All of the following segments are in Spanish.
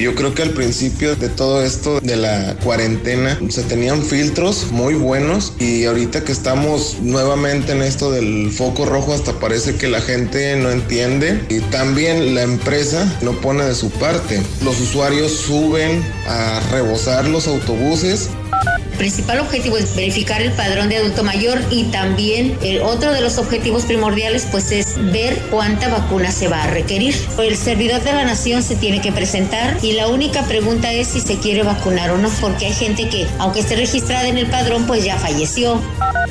Yo creo que al principio de todo esto de la cuarentena se tenían filtros muy buenos y ahorita que estamos nuevamente en esto del foco rojo hasta parece que la gente no entiende y también la empresa no pone de su parte. Los usuarios suben a rebosar los autobuses principal objetivo es verificar el padrón de adulto mayor y también el otro de los objetivos primordiales pues es ver cuánta vacuna se va a requerir. El servidor de la nación se tiene que presentar y la única pregunta es si se quiere vacunar o no, porque hay gente que aunque esté registrada en el padrón pues ya falleció.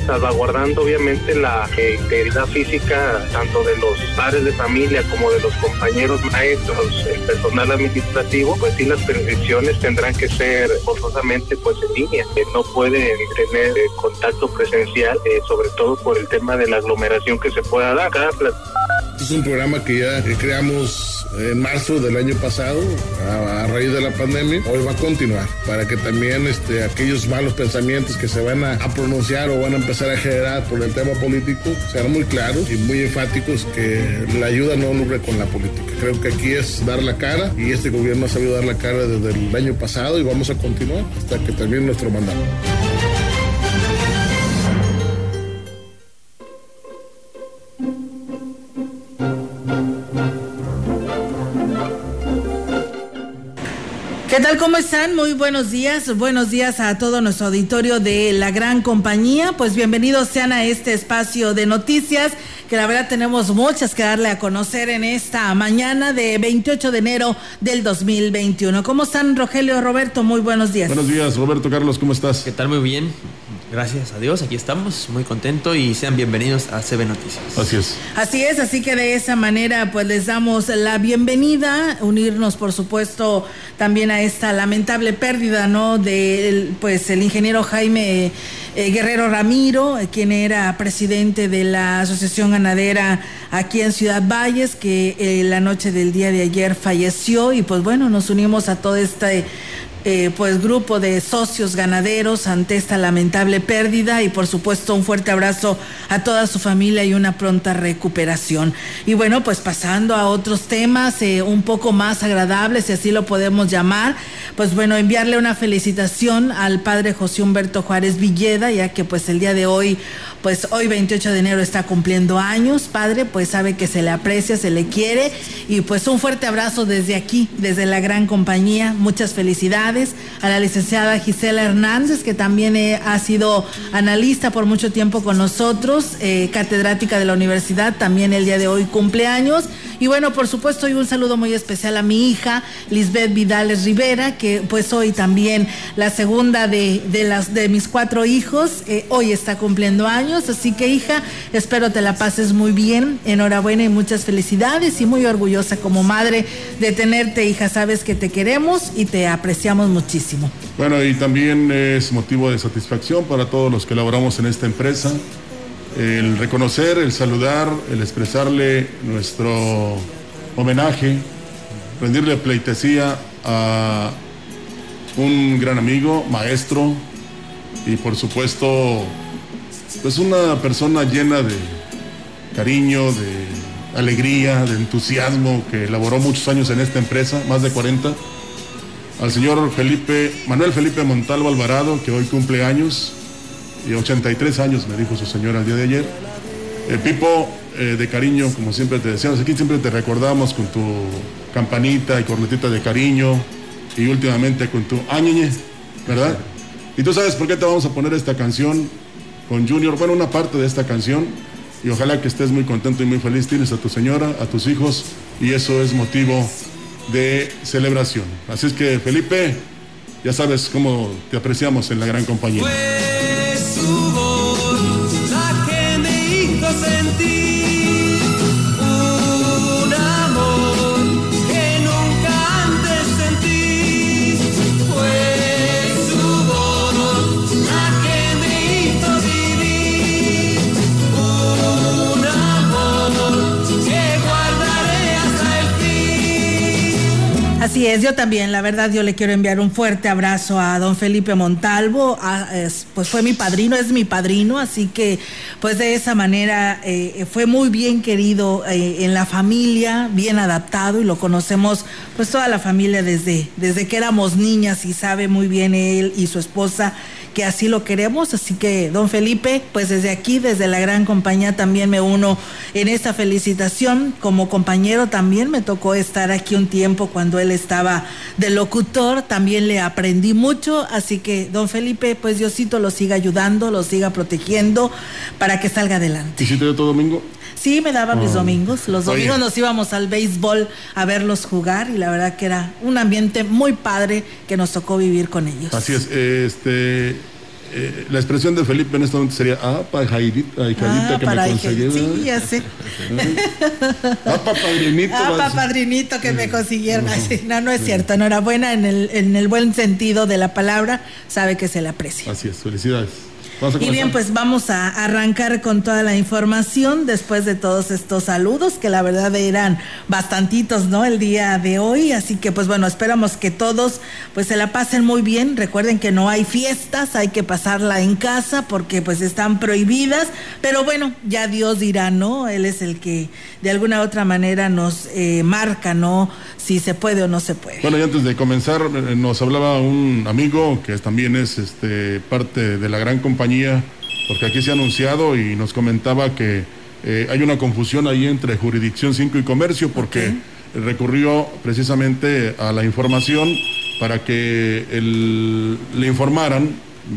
Salvaguardando obviamente la integridad física tanto de los padres de familia como de los compañeros maestros, el personal administrativo, pues sí las prescripciones tendrán que ser forzosamente pues en línea. No no pueden tener eh, contacto presencial, eh, sobre todo por el tema de la aglomeración que se pueda dar. Es un programa que ya creamos en marzo del año pasado, a, raíz de la pandemia. Hoy va a continuar para que también este, aquellos malos pensamientos que se van a, pronunciar o van a empezar a generar por el tema político sean muy claros y muy enfáticos que la ayuda no lucre con la política. Creo que aquí es dar la cara y este gobierno ha sabido dar la cara desde el año pasado y vamos a continuar hasta que termine nuestro mandato. Tal? ¿Cómo están? Muy buenos días. Buenos días a todo nuestro auditorio de la gran compañía. Pues bienvenidos sean a este espacio de noticias que la verdad tenemos muchas que darle a conocer en esta mañana de 28 de enero del 2021. ¿Cómo están Rogelio Roberto? Muy buenos días. Buenos días Roberto Carlos, ¿cómo estás? ¿Qué tal? Muy bien. Gracias a Dios, aquí estamos, muy contento y sean bienvenidos a CB Noticias. Así es. Así es, así que de esa manera pues les damos la bienvenida, unirnos por supuesto también a esta lamentable pérdida, ¿no? De pues el ingeniero Jaime eh, Guerrero Ramiro, quien era presidente de la Asociación Ganadera aquí en Ciudad Valles, que eh, la noche del día de ayer falleció y pues bueno, nos unimos a todo este eh, pues grupo de socios ganaderos ante esta lamentable pérdida y por supuesto un fuerte abrazo a toda su familia y una pronta recuperación. Y bueno, pues pasando a otros temas eh, un poco más agradables, si así lo podemos llamar, pues bueno, enviarle una felicitación al padre José Humberto Juárez Villeda, ya que pues el día de hoy, pues hoy 28 de enero está cumpliendo años, padre, pues sabe que se le aprecia, se le quiere y pues un fuerte abrazo desde aquí, desde la gran compañía, muchas felicidades a la licenciada Gisela Hernández, que también eh, ha sido analista por mucho tiempo con nosotros, eh, catedrática de la universidad, también el día de hoy cumpleaños. Y bueno, por supuesto, y un saludo muy especial a mi hija, Lisbeth Vidales Rivera, que pues hoy también la segunda de, las, de mis cuatro hijos, eh, hoy está cumpliendo años. Así que hija, espero te la pases muy bien. Enhorabuena y muchas felicidades y muy orgullosa como madre de tenerte, hija. Sabes que te queremos y te apreciamos muchísimo. Bueno, y también es motivo de satisfacción para todos los que laboramos en esta empresa el reconocer, el saludar, el expresarle nuestro homenaje, rendirle pleitesía a un gran amigo, maestro y por supuesto, pues una persona llena de cariño, de alegría, de entusiasmo, que elaboró muchos años en esta empresa, más de 40, al señor Felipe, Manuel Felipe Montalvo Alvarado, que hoy cumple años, y 83 años, me dijo su señora el día de ayer. El Pipo, eh, de cariño, como siempre te decíamos, aquí siempre te recordamos con tu campanita y cornetita de cariño y últimamente con tu añeñe, ¿verdad? Y tú sabes por qué te vamos a poner esta canción con Junior, bueno, una parte de esta canción, y ojalá que estés muy contento y muy feliz. Tienes a tu señora, a tus hijos, y eso es motivo de celebración. Así es que, Felipe, ya sabes cómo te apreciamos en la gran compañía. Así es, yo también, la verdad, yo le quiero enviar un fuerte abrazo a don Felipe Montalvo, pues fue mi padrino, es mi padrino, así que pues de esa manera eh, fue muy bien querido eh, en la familia, bien adaptado y lo conocemos pues toda la familia desde, desde que éramos niñas y sabe muy bien él y su esposa que así lo queremos, así que don Felipe, pues desde aquí, desde la gran compañía también me uno en esta felicitación. Como compañero también me tocó estar aquí un tiempo cuando él estaba de locutor, también le aprendí mucho, así que don Felipe, pues Diosito lo siga ayudando, lo siga protegiendo para que salga adelante. ¿Y si te dio todo domingo? Sí, me daba mis Oh. domingos. Los Oye. domingos nos íbamos al béisbol a verlos jugar y la verdad que era un ambiente muy padre que nos tocó vivir con ellos. Así es, este, eh, la expresión de Felipe en este momento sería, ah, Ah, que para me conseguí. Sí, ya sé. Ah, pa' padrinito. Ah, pa' padrinito que me consiguieron. Así, No, no es cierto. Enhorabuena en el, en el buen sentido de la palabra. Sabe que se le aprecia. Así es, felicidades. Y bien, pues vamos a arrancar con toda la información después de todos estos saludos, que la verdad eran bastantitos, ¿no? El día de hoy. Así que, pues bueno, esperamos que todos pues se la pasen muy bien. Recuerden que no hay fiestas, hay que pasarla en casa porque pues están prohibidas. Pero bueno, ya Dios dirá, ¿no? Él es el que de alguna u otra manera nos eh, marca, ¿no? Si se puede o no se puede. Bueno, y antes de comenzar, eh, nos hablaba un amigo que también es este, parte de la gran compañía, porque aquí se ha anunciado y nos comentaba que eh, hay una confusión ahí entre jurisdicción 5 y comercio, porque recurrió precisamente a la información para que el- le informaran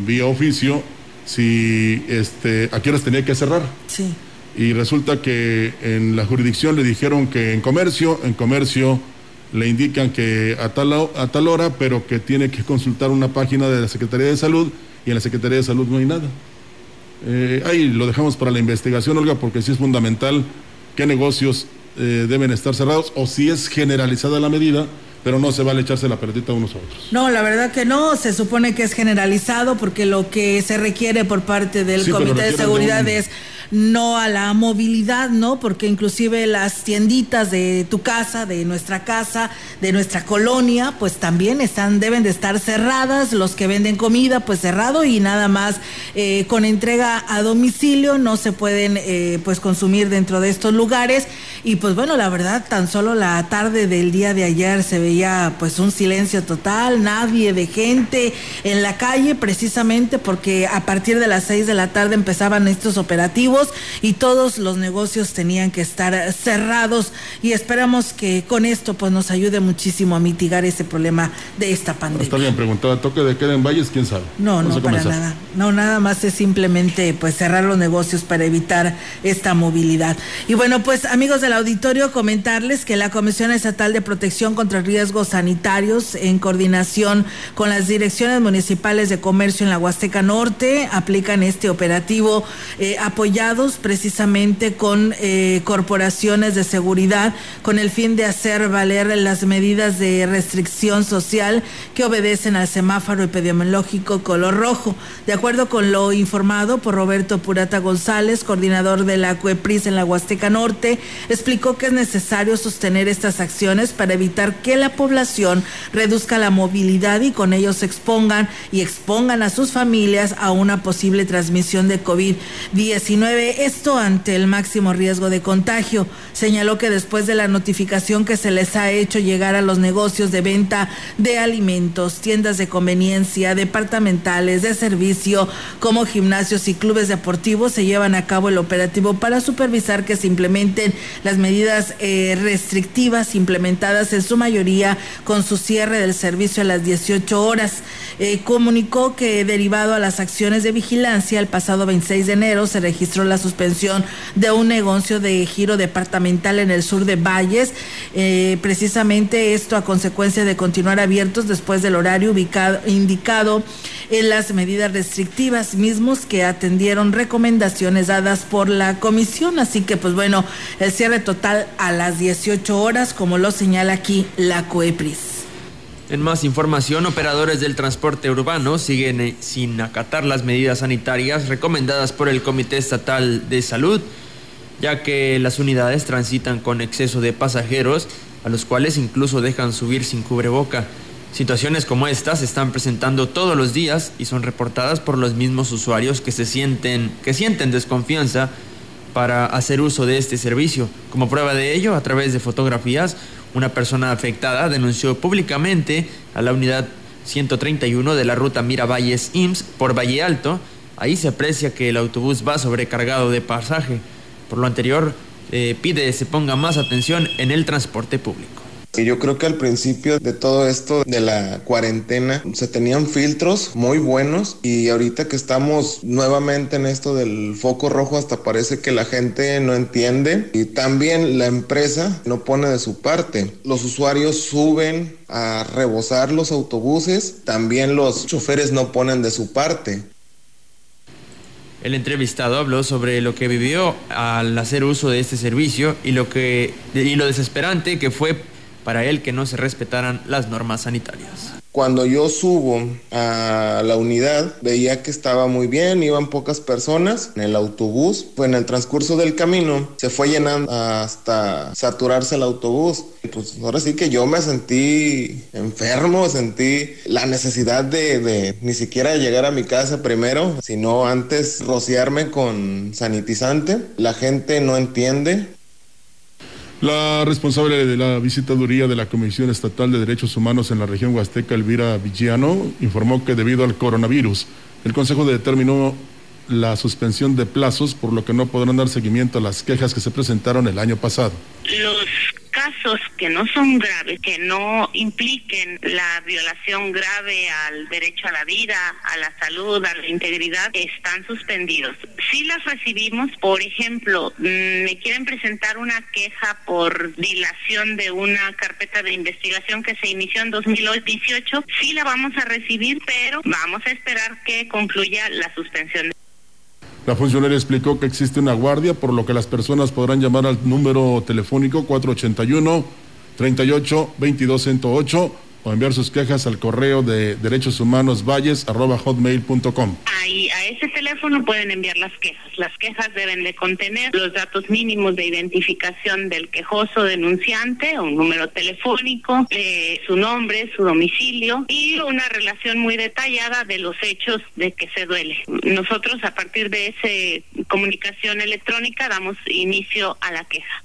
vía oficio si este, a qué horas tenía que cerrar Sí. y resulta que en la jurisdicción le dijeron que en comercio, en comercio le indican que a tal, a tal hora, pero que tiene que consultar una página de la Secretaría de Salud y en la Secretaría de Salud no hay nada. Eh, ahí lo dejamos para la investigación, Olga, porque sí es fundamental qué negocios eh, deben estar cerrados o si es generalizada la medida, pero no se vale echarse la pelotita unos a otros. No, la verdad que no, se supone que es generalizado porque lo que se requiere por parte del Sí, Comité de Seguridad un- es no a la movilidad, ¿no? Porque inclusive las tienditas de tu casa, de nuestra casa, de nuestra colonia, pues también están, deben de estar cerradas, los que venden comida, pues cerrado y nada más eh, con entrega a domicilio, no se pueden eh, pues consumir dentro de estos lugares. Y pues bueno, la verdad, tan solo la tarde del día de ayer se veía pues un silencio total, nadie de gente en la calle precisamente porque a partir de las seis de la tarde empezaban estos operativos y todos los negocios tenían que estar cerrados y esperamos que con esto pues nos ayude muchísimo a mitigar ese problema de esta pandemia. Está bien, preguntaba, ¿toque de queda en Valles? ¿Quién sabe? No, Vamos no, para comenzar. nada. No, nada más es simplemente pues cerrar los negocios para evitar esta movilidad. Y bueno, pues amigos del auditorio, comentarles que la Comisión Estatal de Protección contra Riesgos Sanitarios, en coordinación con las direcciones municipales de comercio en la Huasteca Norte, aplican este operativo eh, precisamente con eh, corporaciones de seguridad con el fin de hacer valer las medidas de restricción social que obedecen al semáforo epidemiológico color rojo. De acuerdo con lo informado por Roberto Purata González, coordinador de la CUEPRIS en la Huasteca Norte, explicó que es necesario sostener estas acciones para evitar que la población reduzca la movilidad y con ello se expongan y expongan a sus familias a una posible transmisión de COVID-19. Esto ante el máximo riesgo de contagio. Señaló que después de la notificación que se les ha hecho llegar a los negocios de venta de alimentos, tiendas de conveniencia, departamentales, de servicio, como gimnasios y clubes deportivos, se llevan a cabo el operativo para supervisar que se implementen las medidas eh, restrictivas implementadas en su mayoría con su cierre del servicio a las 18 horas. Eh, comunicó que derivado a las acciones de vigilancia, el pasado 26 de enero se registró la suspensión de un negocio de giro departamental en el sur de Valles. Eh, precisamente esto a consecuencia de continuar abiertos después del horario ubicado, indicado en las medidas restrictivas mismos que atendieron recomendaciones dadas por la comisión. Así que, pues bueno, el cierre total a las 18 horas, como lo señala aquí la COEPRIS. En más información, operadores del transporte urbano siguen eh, sin acatar las medidas sanitarias recomendadas por el Comité Estatal de Salud, ya que las unidades transitan con exceso de pasajeros, a los cuales incluso dejan subir sin cubreboca. Situaciones como estas se están presentando todos los días y son reportadas por los mismos usuarios que se sienten que sienten desconfianza para hacer uso de este servicio. Como prueba de ello, a través de fotografías, una persona afectada denunció públicamente a la unidad 131 de la ruta Miravalles IMSS por Valle Alto. Ahí se aprecia que el autobús va sobrecargado de pasaje. Por lo anterior, eh, pide se ponga más atención en el transporte público. Y yo creo que al principio de todo esto de la cuarentena se tenían filtros muy buenos y ahorita que estamos nuevamente en esto del foco rojo hasta parece que la gente no entiende y también la empresa no pone de su parte. Los usuarios suben a rebosar los autobuses, también los choferes no ponen de su parte. El entrevistado habló sobre lo que vivió al hacer uso de este servicio y lo que y lo desesperante que fue para él que no se respetaran las normas sanitarias. Cuando yo subo a la unidad, veía que estaba muy bien, iban pocas personas en el autobús. Pues en el transcurso del camino se fue llenando hasta saturarse el autobús. Pues ahora sí que yo me sentí enfermo, sentí la necesidad de, de ni siquiera llegar a mi casa primero, sino antes rociarme con sanitizante. La gente no entiende, la responsable de la visitaduría de la Comisión Estatal de Derechos Humanos en la región Huasteca, Elvira Villano, informó que debido al coronavirus, el Consejo determinó la suspensión de plazos, por lo que no podrán dar seguimiento a las quejas que se presentaron el año pasado. Los casos que no son graves, que no impliquen la violación grave al derecho a la vida, a la salud, a la integridad, están suspendidos. Si las recibimos, por ejemplo, mm, me quieren presentar una queja por dilación de una carpeta de investigación que se inició en 2018, sí la vamos a recibir, pero vamos a esperar que concluya la suspensión. La funcionaria explicó que existe una guardia, por lo que las personas podrán llamar al número telefónico 481 38 22 108 o enviar sus quejas al correo de derechos. Ahí, a ese teléfono pueden enviar las quejas. Las quejas deben de contener los datos mínimos de identificación del quejoso denunciante, un número telefónico, eh, su nombre, su domicilio y una relación muy detallada de los hechos de que se duele. Nosotros a partir de esa comunicación electrónica damos inicio a la queja.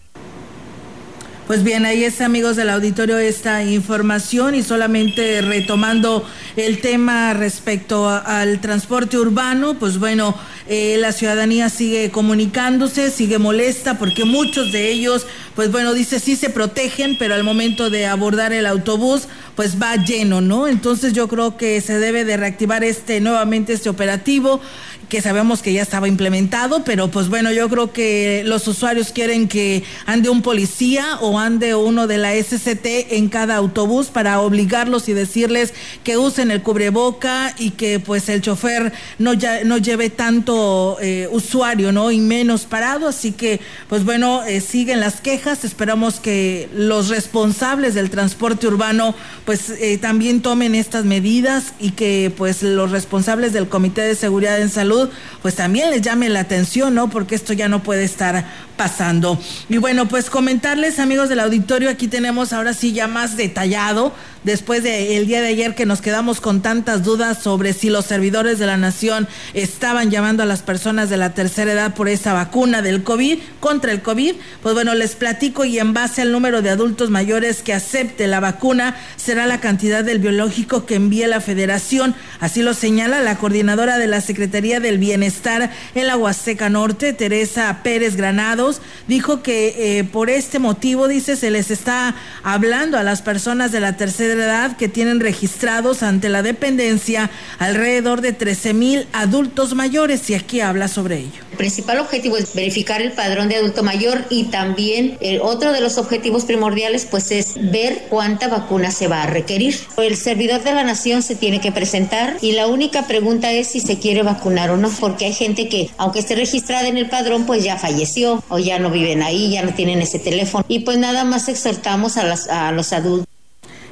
Pues bien, ahí está, amigos del auditorio, esta información y solamente retomando el tema respecto al transporte urbano, pues bueno, eh, la ciudadanía sigue comunicándose, sigue molesta porque muchos de ellos, pues bueno, dice sí se protegen, pero al momento de abordar el autobús, pues va lleno, ¿no? Entonces yo creo que se debe de reactivar este nuevamente este operativo que sabemos que ya estaba implementado, pero pues bueno, yo creo que los usuarios quieren que ande un policía o ande uno de la SCT en cada autobús para obligarlos y decirles que usen el cubreboca y que pues el chofer no, ya, no lleve tanto eh, usuario, ¿no? Y menos parado, así que pues bueno, eh, siguen las quejas, esperamos que los responsables del transporte urbano pues eh, también tomen estas medidas y que pues los responsables del Comité de Seguridad en Salud pues también les llame la atención, ¿no? Porque esto ya no puede estar pasando. Y bueno, pues comentarles, amigos del auditorio, aquí tenemos ahora sí ya más detallado, después del día de ayer que nos quedamos con tantas dudas sobre si los servidores de la nación estaban llamando a las personas de la tercera edad por esa vacuna del COVID, contra el COVID, pues bueno, les platico y en base al número de adultos mayores que acepte la vacuna, será la cantidad del biológico que envíe la federación, así lo señala la coordinadora de la Secretaría del Bienestar en la Huasteca Norte, Teresa Pérez Granado, dijo que eh, por este motivo, dice, se les está hablando a las personas de la tercera de edad que tienen registrados ante la dependencia alrededor de 13 mil adultos mayores y aquí habla sobre ello. El principal objetivo es verificar el padrón de adulto mayor y también el otro de los objetivos primordiales pues es ver cuánta vacuna se va a requerir. El servidor de la nación se tiene que presentar y la única pregunta es si se quiere vacunar o no, porque hay gente que aunque esté registrada en el padrón pues ya falleció o ya no viven ahí, ya no tienen ese teléfono y pues nada más exhortamos a, las, a los adultos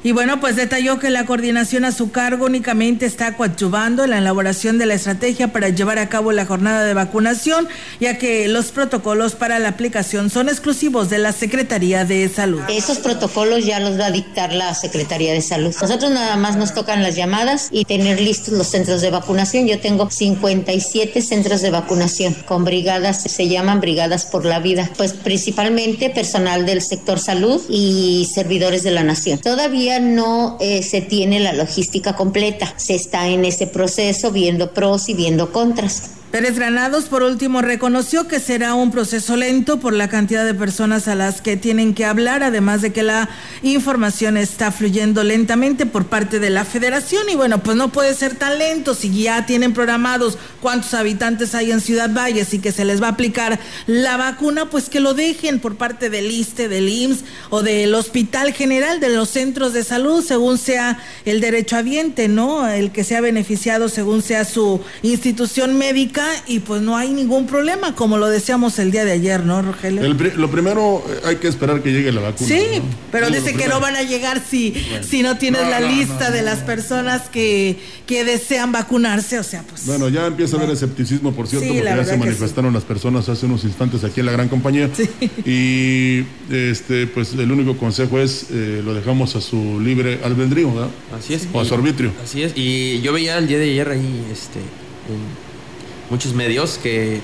y bueno, pues detalló que la coordinación a su cargo únicamente está coadyuvando en la elaboración de la estrategia para llevar a cabo la jornada de vacunación, ya que los protocolos para la aplicación son exclusivos de la Secretaría de Salud. Esos protocolos ya los va a dictar la Secretaría de Salud. Nosotros nada más nos tocan las llamadas y tener listos los centros de vacunación. Yo tengo 57 centros de vacunación con brigadas, se llaman brigadas por la vida, pues principalmente personal del sector salud y servidores de la nación. Todavía no eh, se tiene la logística completa. Se está en ese proceso viendo pros y viendo contras. Pérez Granados, por último, reconoció que será un proceso lento por la cantidad de personas a las que tienen que hablar, además de que la información está fluyendo lentamente por parte de la federación. Y bueno, pues no puede ser tan lento si ya tienen programados cuántos habitantes hay en Ciudad Valles y que se les va a aplicar la vacuna, pues que lo dejen por parte del ISTE, del IMSS o del Hospital General, de los centros de salud, según sea el derecho derechohabiente, ¿no? El que sea beneficiado según sea su institución médica y pues no hay ningún problema, como lo decíamos el día de ayer, ¿no, Rogelio? lo primero, eh, hay que esperar que llegue la vacuna. Sí, pero dice que no van a llegar si, si no tienes la lista de las personas que, que desean vacunarse, o sea, pues. Bueno, ya empieza a haber escepticismo, por cierto, porque ya se manifestaron las personas hace unos instantes aquí en la gran compañía. Y este, pues el único consejo es eh, lo dejamos a su libre albedrío, ¿verdad? Así es. O a su arbitrio. Así es. Y yo veía el día de ayer ahí, este, muchos medios que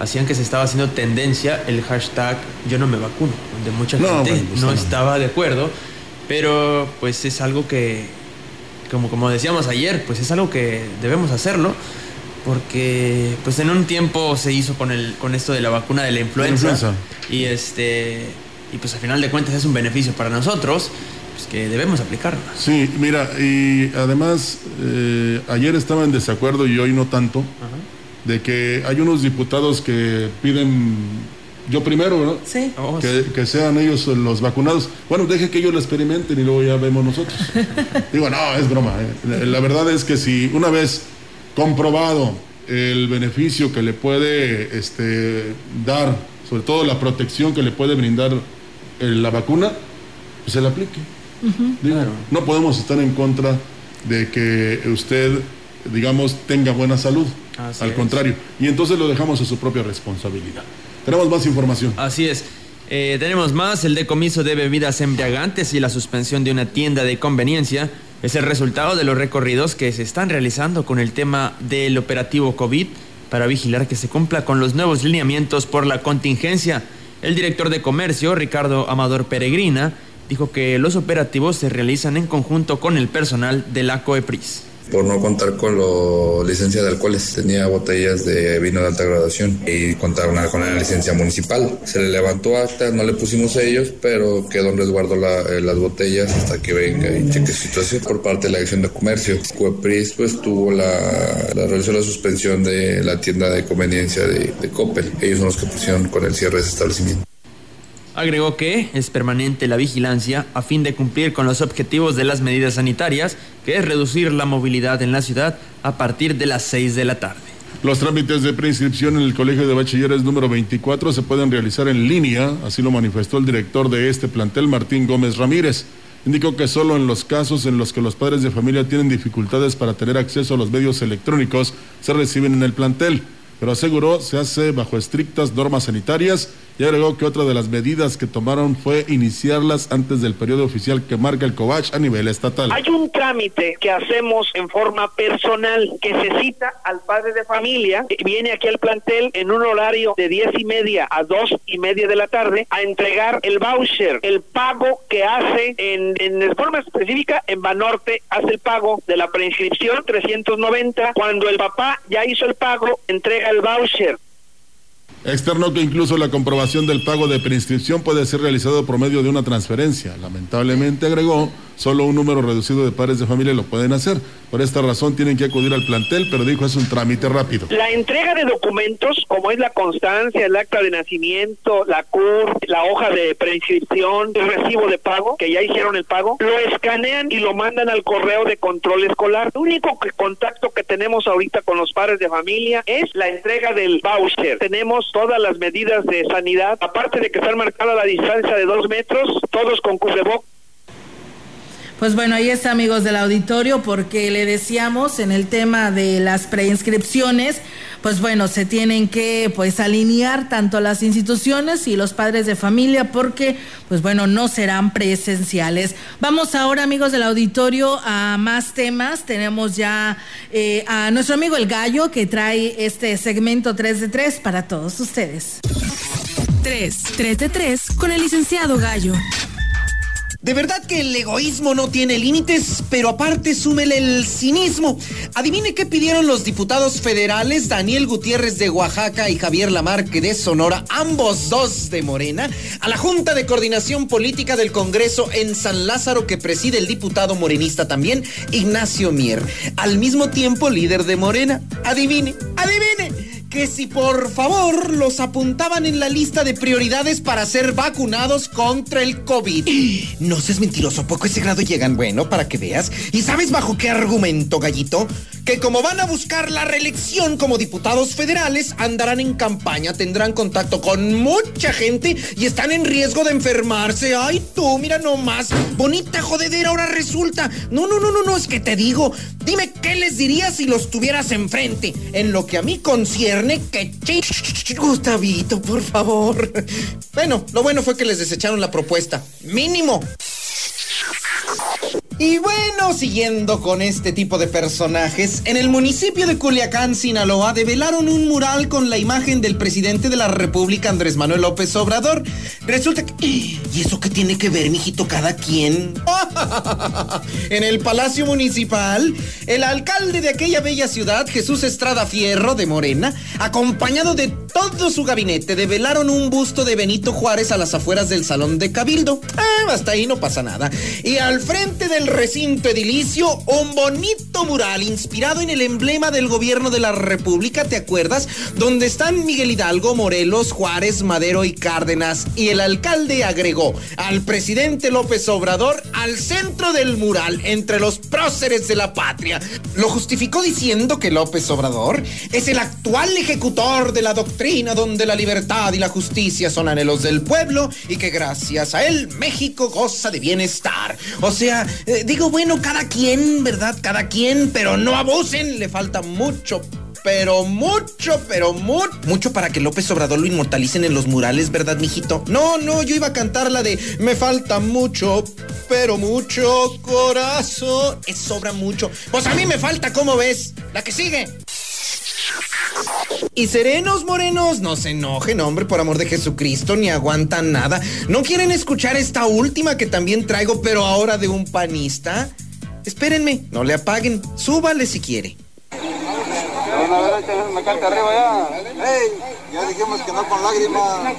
hacían que se estaba haciendo tendencia el hashtag yo no me vacuno, donde mucha gente no, estaba de acuerdo, pero pues es algo que, como, como decíamos ayer, pues es algo que debemos hacerlo, porque pues en un tiempo se hizo con, el, con esto de la vacuna de la influenza, y este y pues al final de cuentas es un beneficio para nosotros, pues que debemos aplicarlo. Sí, mira, y además eh, ayer estaba en desacuerdo y hoy no tanto. Ajá de que hay unos diputados que piden, yo primero, ¿no? Sí. Oh, que, sean ellos los vacunados. Bueno, deje que ellos lo experimenten y luego ya vemos nosotros. Digo, no, es broma. ¿eh? La verdad es que si una vez comprobado el beneficio que le puede este, dar, sobre todo la protección que le puede brindar eh, la vacuna, pues se la aplique. No podemos estar en contra de que usted, digamos, tenga buena salud. Al contrario. Y entonces lo dejamos a su propia responsabilidad. Tenemos más información. Así es. Eh, tenemos más, el decomiso de bebidas embriagantes y la suspensión de una tienda de conveniencia es el resultado de los recorridos que se están realizando con el tema del operativo COVID para vigilar que se cumpla con los nuevos lineamientos por la contingencia. El director de comercio, Ricardo Amador Peregrina, dijo que los operativos se realizan en conjunto con el personal de la COEPRIS por no contar con la licencia de alcoholes. Tenía botellas de vino de alta graduación y contaron con la licencia municipal. Se le levantó acta, no le pusimos a ellos, pero quedó en resguardo eh, las botellas hasta que venga y cheque su situación por parte de la Dirección de Comercio. Cuepris pues tuvo la, la realizó la suspensión de la tienda de conveniencia de, de. Ellos son los que pusieron con el cierre de ese establecimiento. Agregó que es permanente la vigilancia a fin de cumplir con los objetivos de las medidas sanitarias, que es reducir la movilidad en la ciudad a partir de las 6 de la tarde. Los trámites de preinscripción en el Colegio de Bachilleres número 24 se pueden realizar en línea, así lo manifestó el director de este plantel, Martín Gómez Ramírez. Indicó que solo en los casos en los que los padres de familia tienen dificultades para tener acceso a los medios electrónicos se reciben en el plantel, pero aseguró se hace bajo estrictas normas sanitarias y agregó que otra de las medidas que tomaron fue iniciarlas antes del periodo oficial que marca el COVACH a nivel estatal. Hay un trámite que hacemos en forma personal que se cita al padre de familia, que viene aquí al plantel en un horario de diez y media a dos y media de la tarde a entregar el voucher, el pago que hace en, en forma específica en Banorte, hace el pago de la preinscripción 390. Cuando el papá ya hizo el pago, entrega el voucher. Externo que incluso la comprobación del pago de preinscripción puede ser realizado por medio de una transferencia. Lamentablemente agregó, solo un número reducido de padres de familia lo pueden hacer. Por esta razón tienen que acudir al plantel, pero dijo es un trámite rápido. La entrega de documentos, como es la constancia, el acta de nacimiento, la CUR, la hoja de preinscripción, el recibo de pago, que ya hicieron el pago, lo escanean y lo mandan al correo de control escolar. El único contacto que tenemos ahorita con los padres de familia es la entrega del voucher. Tenemos todas las medidas de sanidad, aparte de que está marcada la distancia de dos metros, todos con cubrebocas. Pues bueno, ahí está, amigos del auditorio, porque le decíamos en el tema de las preinscripciones, pues bueno, se tienen que pues alinear tanto las instituciones y los padres de familia, porque pues bueno, no serán presenciales. Vamos ahora, amigos del auditorio, a más temas. Tenemos ya eh, a nuestro amigo el Gallo que trae este segmento 3 de 3 para todos ustedes. 3, 3 de 3 con el licenciado Gallo. De verdad que el egoísmo no tiene límites, pero aparte súmele el cinismo. Adivine qué pidieron los diputados federales Daniel Gutiérrez de Oaxaca y Javier Lamarque de Sonora, ambos dos de Morena, a la Junta de Coordinación Política del Congreso en San Lázaro que preside el diputado morenista también, Ignacio Mier, al mismo tiempo líder de Morena. Adivine, que si por favor los apuntaban en la lista de prioridades para ser vacunados contra el COVID. No seas mentiroso, ¿a poco ese grado llegan? Bueno, para que veas. ¿Y sabes bajo qué argumento, gallito? Que como van a buscar la reelección como diputados federales, andarán en campaña, tendrán contacto con mucha gente y están en riesgo de enfermarse. Ay, tú, mira nomás. Bonita jodedera ahora resulta. No, no, no, no, no, es que te digo. Dime qué les dirías si los tuvieras enfrente. En lo que a mí concierne, que Gustavito, por favor. Bueno, lo bueno fue que les desecharon la propuesta. Mínimo. Y bueno, siguiendo con este tipo de personajes, en el municipio de Culiacán, Sinaloa, develaron un mural con la imagen del presidente de la República, Andrés Manuel López Obrador. Resulta que... ¿Y eso qué tiene que ver, mijito, cada quien? en el Palacio Municipal, el alcalde de aquella bella ciudad, Jesús Estrada Fierro, de Morena, acompañado de todo su gabinete, develaron un busto de Benito Juárez a las afueras del Salón de Cabildo. Ah, hasta ahí no pasa nada. Y al frente del recinto edilicio, un bonito mural inspirado en el emblema del gobierno de la República, ¿te acuerdas? Donde están Miguel Hidalgo, Morelos, Juárez, Madero y Cárdenas. Y el alcalde agregó al presidente López Obrador al centro del mural entre los próceres de la patria. Lo justificó diciendo que López Obrador es el actual ejecutor de la doctrina donde la libertad y la justicia son anhelos del pueblo y que gracias a él México goza de bienestar. O sea, eh, digo, bueno, cada quien, ¿verdad? Cada quien, pero no abusen, le falta mucho pero mucho, pero mucho, mucho para que López Obrador lo inmortalicen en los murales, ¿verdad, mijito? No, no, yo iba a cantar la de Me falta mucho, pero mucho corazón. Es sobra mucho. Pues a mí me falta, ¿cómo ves? La que sigue. Y serenos morenos, no se enojen, hombre, por amor de Jesucristo, ni aguantan nada. ¿No quieren escuchar esta última que también traigo, pero ahora de un panista? Espérenme, no le apaguen, súbale si quiere. A ver, una carta arriba ya. ¡Ey! Ya dijimos que no con lágrimas.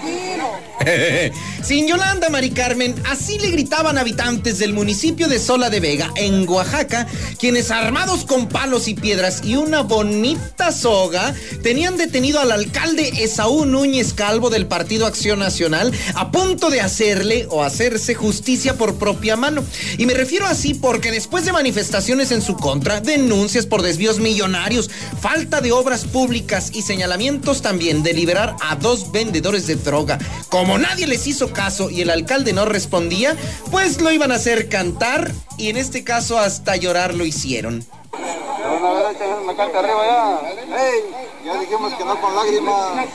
Sin Yolanda, Mari Carmen, así le gritaban habitantes del municipio de Sola de Vega, en Oaxaca, quienes armados con palos y piedras y una bonita soga, tenían detenido al alcalde Esaú Núñez Calvo del Partido Acción Nacional a punto de hacerle o hacerse justicia por propia mano. Y me refiero así porque después de manifestaciones en su contra, denuncias por desvíos millonarios, falta de obras públicas y señalamientos también de liberar a dos vendedores de droga, como nadie les hizo caso y el alcalde no respondía, pues lo iban a hacer cantar y en este caso hasta llorar lo hicieron. A ver, carta arriba. Ya dijimos que no con lágrimas.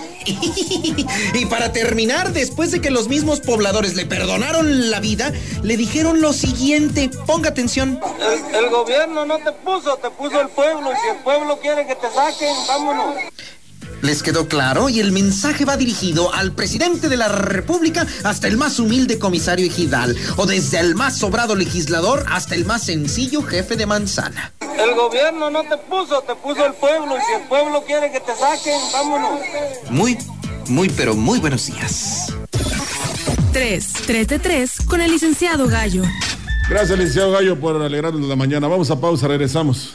Y para terminar, después de que los mismos pobladores le perdonaron la vida, le dijeron lo siguiente, ponga atención. El, el gobierno no te puso, te puso el pueblo. Y si el pueblo quiere que te saquen, vámonos. ¿Les quedó claro? Y el mensaje va dirigido al presidente de la República hasta el más humilde comisario ejidal, o desde el más sobrado legislador hasta el más sencillo jefe de manzana. El gobierno no te puso, te puso el pueblo. Y si el pueblo quiere que te saquen, vámonos. Muy, muy, pero muy buenos días. 3, 3 de 3 con el licenciado Gallo. Gracias, licenciado Gallo, por alegrarnos la mañana. Vamos a pausa, regresamos.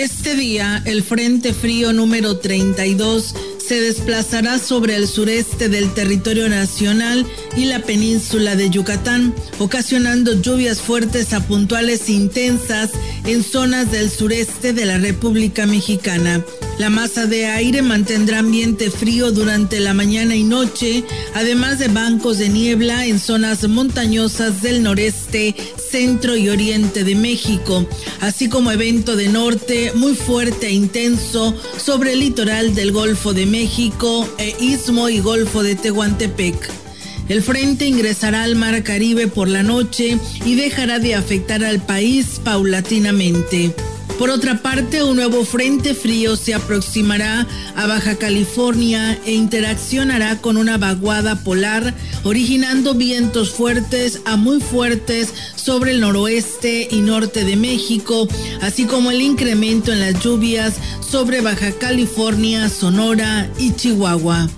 Este día, el Frente Frío número 32 se desplazará sobre el sureste del territorio nacional y la península de Yucatán, ocasionando lluvias fuertes a puntuales intensas en zonas del sureste de la República Mexicana. La masa de aire mantendrá ambiente frío durante la mañana y noche, además de bancos de niebla en zonas montañosas del noreste, centro y oriente de México, así como evento de norte muy fuerte e intenso sobre el litoral del Golfo de México e Istmo y Golfo de Tehuantepec. El frente ingresará al Mar Caribe por la noche y dejará de afectar al país paulatinamente. Por otra parte, un nuevo frente frío se aproximará a Baja California e interaccionará con una vaguada polar, originando vientos fuertes a muy fuertes sobre el noroeste y norte de México, así como el incremento en las lluvias sobre Baja California, Sonora y Chihuahua.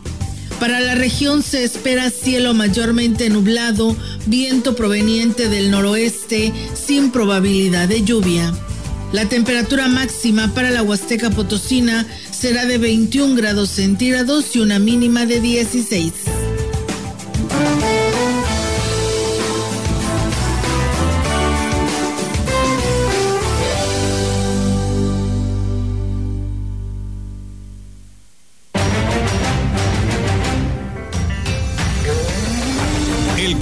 Para la región se espera cielo mayormente nublado, viento proveniente del noroeste sin probabilidad de lluvia. La temperatura máxima para la Huasteca Potosina será de 21 grados centígrados y una mínima de 16.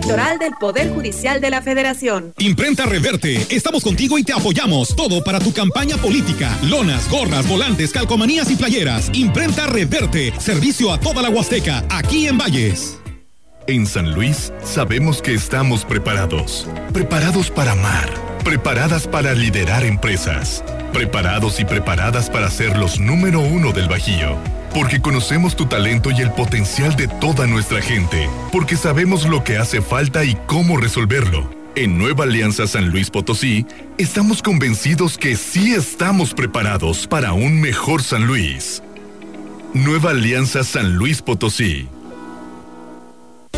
Electoral del Poder Judicial de la Federación. Imprenta Reverte, estamos contigo y te apoyamos. Todo para tu campaña política. Lonas, gorras, volantes, calcomanías y playeras. Imprenta Reverte, servicio a toda la Huasteca, aquí en Valles. En San Luis sabemos que estamos preparados. Preparados para amar. Preparadas para liderar empresas. Preparados y preparadas para ser los número uno del Bajío. Porque conocemos tu talento y el potencial de toda nuestra gente. Porque sabemos lo que hace falta y cómo resolverlo. En Nueva Alianza San Luis Potosí, estamos convencidos que sí estamos preparados para un mejor San Luis. Nueva Alianza San Luis Potosí.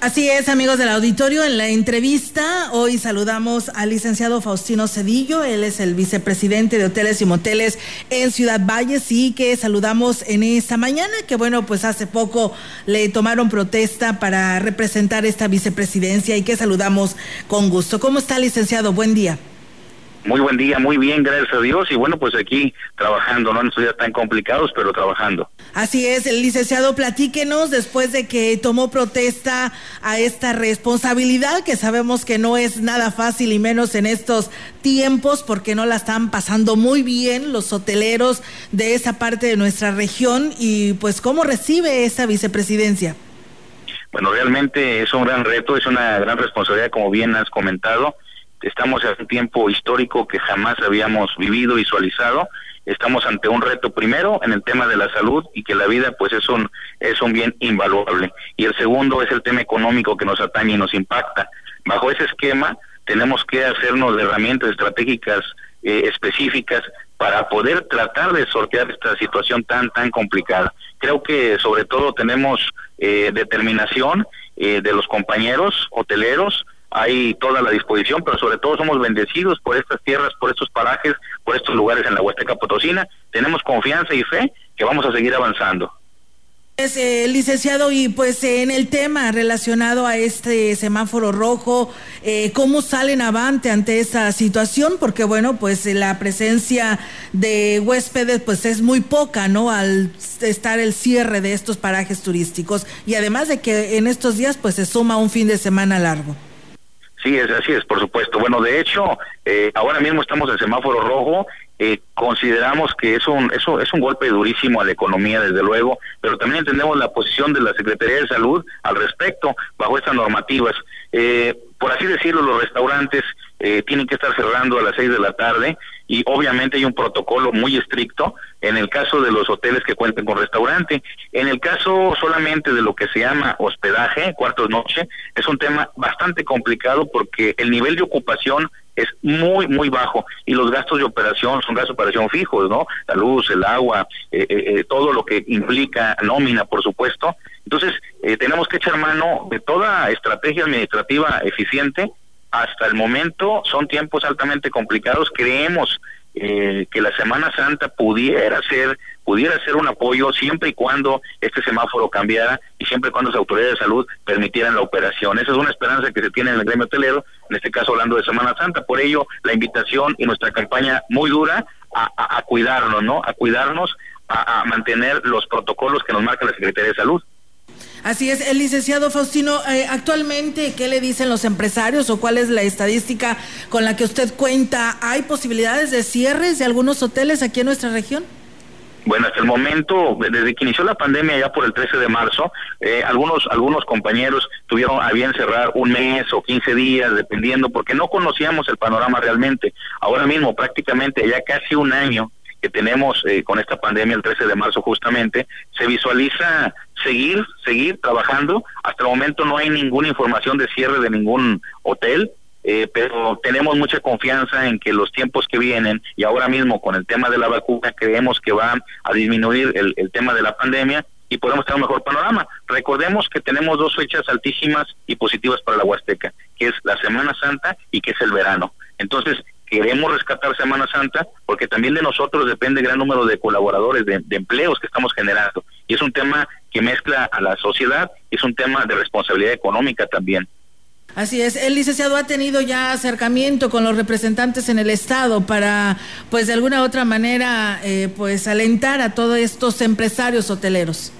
Así es, amigos del auditorio, en la entrevista hoy saludamos al licenciado Faustino Cedillo, él es el vicepresidente de Hoteles y Moteles en Ciudad Valles y que saludamos en esta mañana, que bueno, pues hace poco le tomaron protesta para representar esta vicepresidencia y que saludamos con gusto. ¿Cómo está, licenciado? Buen día. Muy buen día, muy bien, gracias a Dios. Y bueno, pues aquí trabajando, no en estos días tan complicados, pero trabajando. Así es, el licenciado, platíquenos después de que tomó protesta a esta responsabilidad, que sabemos que no es nada fácil y menos en estos tiempos, porque no la están pasando muy bien los hoteleros de esa parte de nuestra región. Y pues, ¿cómo recibe esa vicepresidencia? Bueno, realmente es un gran reto, es una gran responsabilidad, como bien has comentado. Estamos en un tiempo histórico que jamás habíamos vivido, visualizado. Estamos ante un reto primero en el tema de la salud y que la vida pues es un es un bien invaluable. Y el segundo es el tema económico que nos atañe y nos impacta. Bajo ese esquema tenemos que hacernos herramientas estratégicas eh, específicas para poder tratar de sortear esta situación tan tan complicada. Creo que sobre todo tenemos eh, determinación eh, de los compañeros hoteleros, hay toda la disposición, pero sobre todo somos bendecidos por estas tierras, por estos parajes, por estos lugares en la Huasteca Potosina. Tenemos confianza y fe que vamos a seguir avanzando. Es, eh, licenciado, y pues en el tema relacionado a este semáforo rojo, eh, ¿cómo salen avante ante esa situación? Porque bueno, pues la presencia de huéspedes pues es muy poca, ¿no? Al estar el cierre de estos parajes turísticos y además de que en estos días pues se suma un fin de semana largo. Sí, es así es, por supuesto. Bueno, de hecho, eh, ahora mismo estamos en semáforo rojo. Eh, consideramos que es un eso es un golpe durísimo a la economía, desde luego, pero también entendemos la posición de la Secretaría de Salud al respecto bajo estas normativas. Eh, por así decirlo, los restaurantes eh, tienen que estar cerrando a las seis de la tarde y obviamente hay un protocolo muy estricto en el caso de los hoteles que cuenten con restaurante. En el caso solamente de lo que se llama hospedaje, cuartos noche, es un tema bastante complicado porque el nivel de ocupación es muy, muy bajo y los gastos de operación son gastos de operación fijos, ¿no? La luz, el agua, eh, eh, eh, todo lo que implica nómina, por supuesto. Entonces, eh, tenemos que echar mano de toda estrategia administrativa eficiente. Hasta el momento son tiempos altamente complicados. Creemos eh, que la Semana Santa pudiera ser pudiera ser un apoyo siempre y cuando este semáforo cambiara y siempre y cuando las autoridades de salud permitieran la operación. Esa es una esperanza que se tiene en el gremio hotelero, en este caso hablando de Semana Santa. Por ello, la invitación y nuestra campaña muy dura a, cuidarnos, ¿no? A cuidarnos, a mantener los protocolos que nos marca la Secretaría de Salud. Así es, el licenciado Faustino, eh, actualmente, ¿qué le dicen los empresarios o cuál es la estadística con la que usted cuenta? ¿Hay posibilidades de cierres de algunos hoteles aquí en nuestra región? Bueno, hasta el momento, desde que inició la pandemia ya por el 13 de marzo, eh, algunos algunos compañeros tuvieron a bien cerrar un mes o 15 días, dependiendo, porque no conocíamos el panorama realmente. Ahora mismo, prácticamente ya casi un año que tenemos eh, con esta pandemia, el 13 de marzo justamente, se visualiza seguir, seguir trabajando. Hasta el momento no hay ninguna información de cierre de ningún hotel. Eh, pero tenemos mucha confianza en que los tiempos que vienen y ahora mismo con el tema de la vacuna creemos que va a disminuir el, el tema de la pandemia y podemos tener un mejor panorama. Recordemos que tenemos dos fechas altísimas y positivas para la Huasteca, que es la Semana Santa y que es el verano. Entonces, queremos rescatar Semana Santa porque también de nosotros depende gran número de colaboradores, de, de empleos que estamos generando. Y es un tema que mezcla a la sociedad, es un tema de responsabilidad económica también. Así es, el licenciado ha tenido ya acercamiento con los representantes en el estado para, pues de alguna u otra manera, eh, pues alentar a todos estos empresarios hoteleros.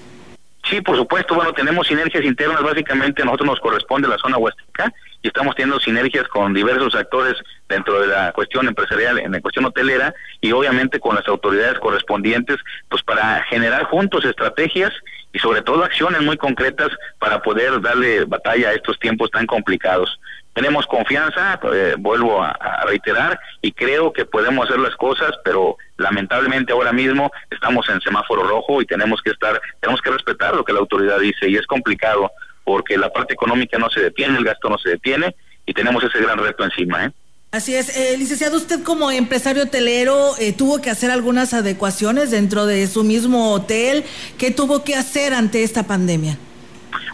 Sí, por supuesto, bueno, tenemos sinergias internas, básicamente a nosotros nos corresponde la zona huasteca y estamos teniendo sinergias con diversos actores dentro de la cuestión empresarial, en la cuestión hotelera y obviamente con las autoridades correspondientes, pues para generar juntos estrategias y sobre todo acciones muy concretas para poder darle batalla a estos tiempos tan complicados. Tenemos confianza, eh, vuelvo a, reiterar, y creo que podemos hacer las cosas, pero lamentablemente ahora mismo estamos en semáforo rojo y tenemos que estar, tenemos que respetar lo que la autoridad dice y es complicado porque la parte económica no se detiene, el gasto no se detiene y tenemos ese gran reto encima. ¿eh? Así es, eh, licenciado, usted como empresario hotelero eh, tuvo que hacer algunas adecuaciones dentro de su mismo hotel. ¿Qué tuvo que hacer ante esta pandemia?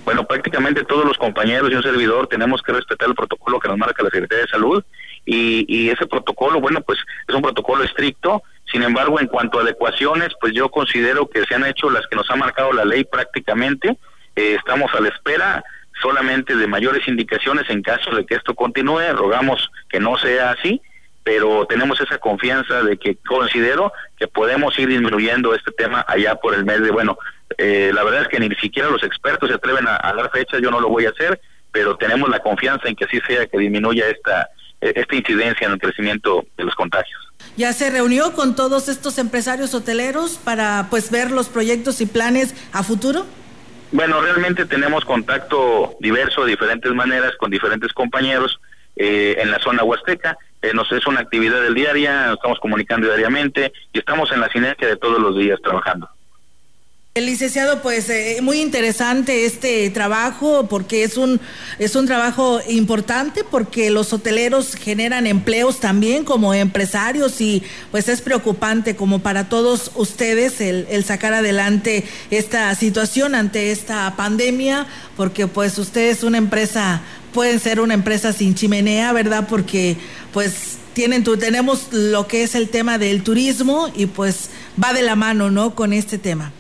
Bueno, prácticamente todos los compañeros y un servidor tenemos que respetar el protocolo que nos marca la Secretaría de Salud y, y ese protocolo, bueno, pues es un protocolo estricto. Sin embargo, en cuanto a adecuaciones, pues yo considero que se han hecho las que nos ha marcado la ley prácticamente. Eh, estamos a la espera solamente de mayores indicaciones en caso de que esto continúe. Rogamos que no sea así, pero tenemos esa confianza de que considero que podemos ir disminuyendo este tema allá por el mes de, bueno, eh, la verdad es que ni siquiera los expertos se atreven a, dar fechas, yo no lo voy a hacer, pero tenemos la confianza en que así sea, que disminuya esta, eh, esta incidencia en el crecimiento de los contagios. ¿Ya se reunió con todos estos empresarios hoteleros para pues ver los proyectos y planes a futuro? Bueno, realmente tenemos contacto diverso de diferentes maneras con diferentes compañeros eh, en la zona huasteca. Eh, nos es una actividad del diaria, estamos comunicando diariamente y estamos en la sinergia de todos los días trabajando. Licenciado, pues eh, muy interesante este trabajo porque es un es un trabajo importante porque los hoteleros generan empleos también como empresarios y pues es preocupante como para todos ustedes el, el sacar adelante esta situación ante esta pandemia porque pues ustedes una empresa pueden ser una empresa sin chimenea, ¿verdad? Porque pues tienen tenemos lo que es el tema del turismo y pues va de la mano, ¿no? Con este tema.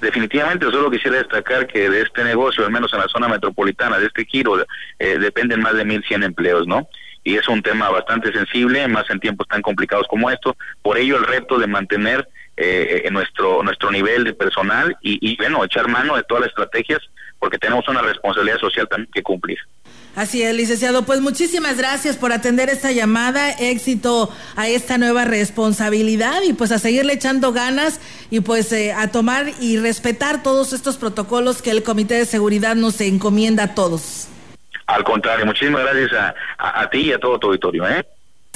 Definitivamente, solo quisiera destacar que de este negocio, al menos en la zona metropolitana, de este giro, eh, dependen más de 1.100 empleos, ¿no? Y es un tema bastante sensible, más en tiempos tan complicados como estos. Por ello, el reto de mantener eh, nuestro nuestro nivel de personal y, y, bueno, echar mano de todas las estrategias, porque tenemos una responsabilidad social también que cumplir. Así es, licenciado. Pues muchísimas gracias por atender esta llamada. Éxito a esta nueva responsabilidad y pues a seguirle echando ganas y pues eh, a tomar y respetar todos estos protocolos que el Comité de Seguridad nos encomienda a todos. Al contrario, muchísimas gracias a, a ti y a todo tu auditorio. ¿eh?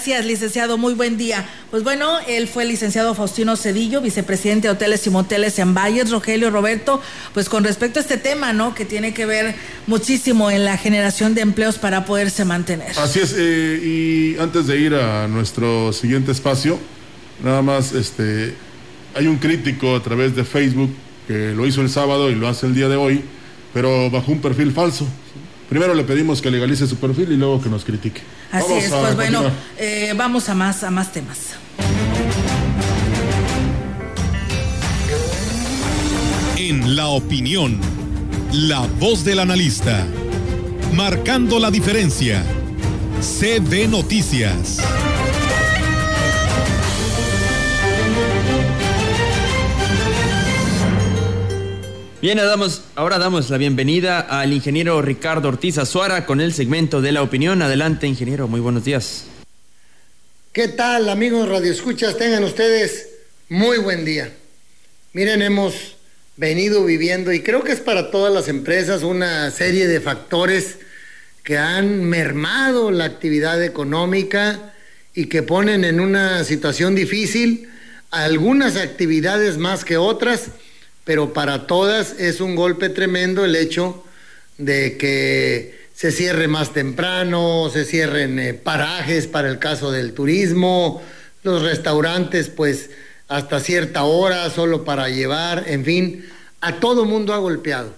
Gracias, licenciado. Muy buen día. Pues bueno, él fue el licenciado Faustino Cedillo, vicepresidente de Hoteles y Moteles en Valles, Rogelio Roberto. Pues con respecto a este tema, ¿no? Que tiene que ver muchísimo en la generación de empleos para poderse mantener. Así es. Eh, y antes de ir a nuestro siguiente espacio, nada más, este, hay un crítico a través de Facebook que lo hizo el sábado y lo hace el día de hoy, pero bajo un perfil falso. Primero le pedimos que legalice su perfil y luego que nos critique. Así es, pues bueno, eh, vamos a más, a más temas. En la opinión, la voz del analista, marcando la diferencia. CB Noticias. Bien, ahora damos la bienvenida al ingeniero Ricardo Ortiz Azuara con el segmento de la opinión. Adelante, ingeniero, muy buenos días. ¿Qué tal, amigos Radio Escuchas? Tengan ustedes muy buen día. Miren, hemos venido viviendo, y creo que es para todas las empresas, una serie de factores que han mermado la actividad económica y que ponen en una situación difícil algunas actividades más que otras pero para todas es un golpe tremendo el hecho de que se cierre más temprano, se cierren eh, parajes para el caso del turismo, los restaurantes pues hasta cierta hora solo para llevar, en fin, a todo mundo ha golpeado.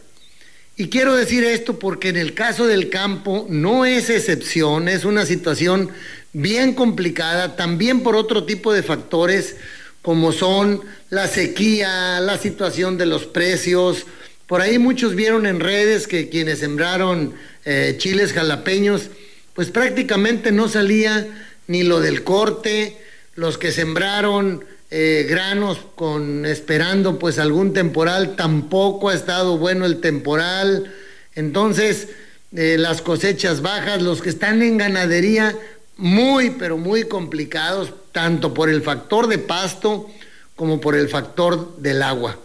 Y quiero decir esto porque en el caso del campo no es excepción, es una situación bien complicada, también por otro tipo de factores como son la sequía, la situación de los precios, Por ahí muchos vieron en redes que quienes sembraron eh, chiles jalapeños, pues prácticamente no salía ni lo del corte, los que sembraron eh, granos con esperando pues algún temporal, tampoco ha estado bueno el temporal. Entonces, eh, las cosechas bajas, los que están en ganadería, muy, pero muy complicados, tanto por el factor de pasto como por el factor del agua.